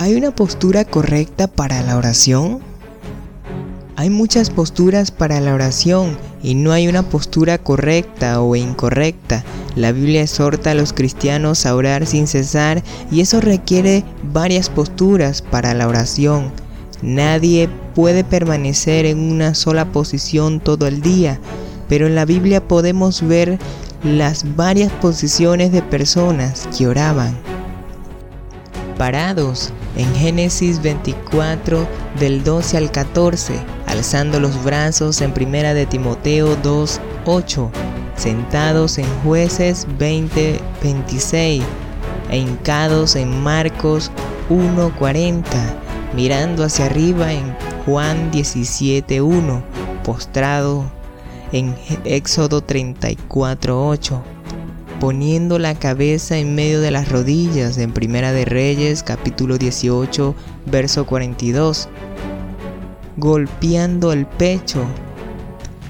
¿Hay una postura correcta para la oración? Hay muchas posturas para la oración y no hay una postura correcta o incorrecta. La Biblia exhorta a los cristianos a orar sin cesar y eso requiere varias posturas para la oración. Nadie puede permanecer en una sola posición todo el día, pero en la Biblia podemos ver las varias posiciones de personas que oraban. Parados en Génesis 24 del 12 al 14, alzando los brazos en Primera de Timoteo 2, 8, sentados en Jueces 20, 26, e hincados en Marcos 1, 40, mirando hacia arriba en Juan 17, 1, postrado en Éxodo 34, 8 poniendo la cabeza en medio de las rodillas en Primera de Reyes capítulo 18 verso 42, golpeando el pecho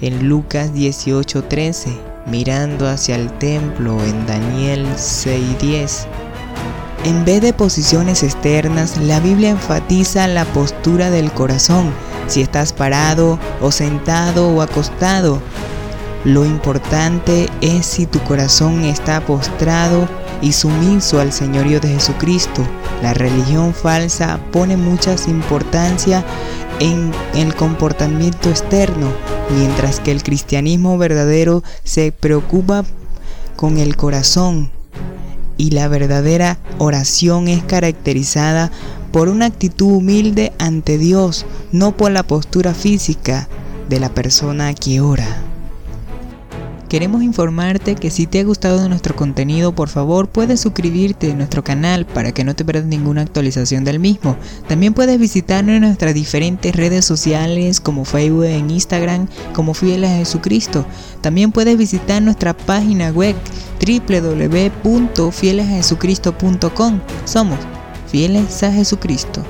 en Lucas 18:13, mirando hacia el templo en Daniel 6:10. En vez de posiciones externas, la Biblia enfatiza la postura del corazón, si estás parado o sentado o acostado, lo importante es si tu corazón está postrado y sumiso al señorío de Jesucristo. La religión falsa pone mucha importancia en el comportamiento externo, mientras que el cristianismo verdadero se preocupa con el corazón. Y la verdadera oración es caracterizada por una actitud humilde ante Dios, no por la postura física de la persona que ora. Queremos informarte que si te ha gustado nuestro contenido, por favor puedes suscribirte a nuestro canal para que no te pierdas ninguna actualización del mismo. También puedes visitarnos en nuestras diferentes redes sociales como Facebook e Instagram como Fieles a Jesucristo. También puedes visitar nuestra página web www.fielesajesucristo.com. Somos Fieles a Jesucristo.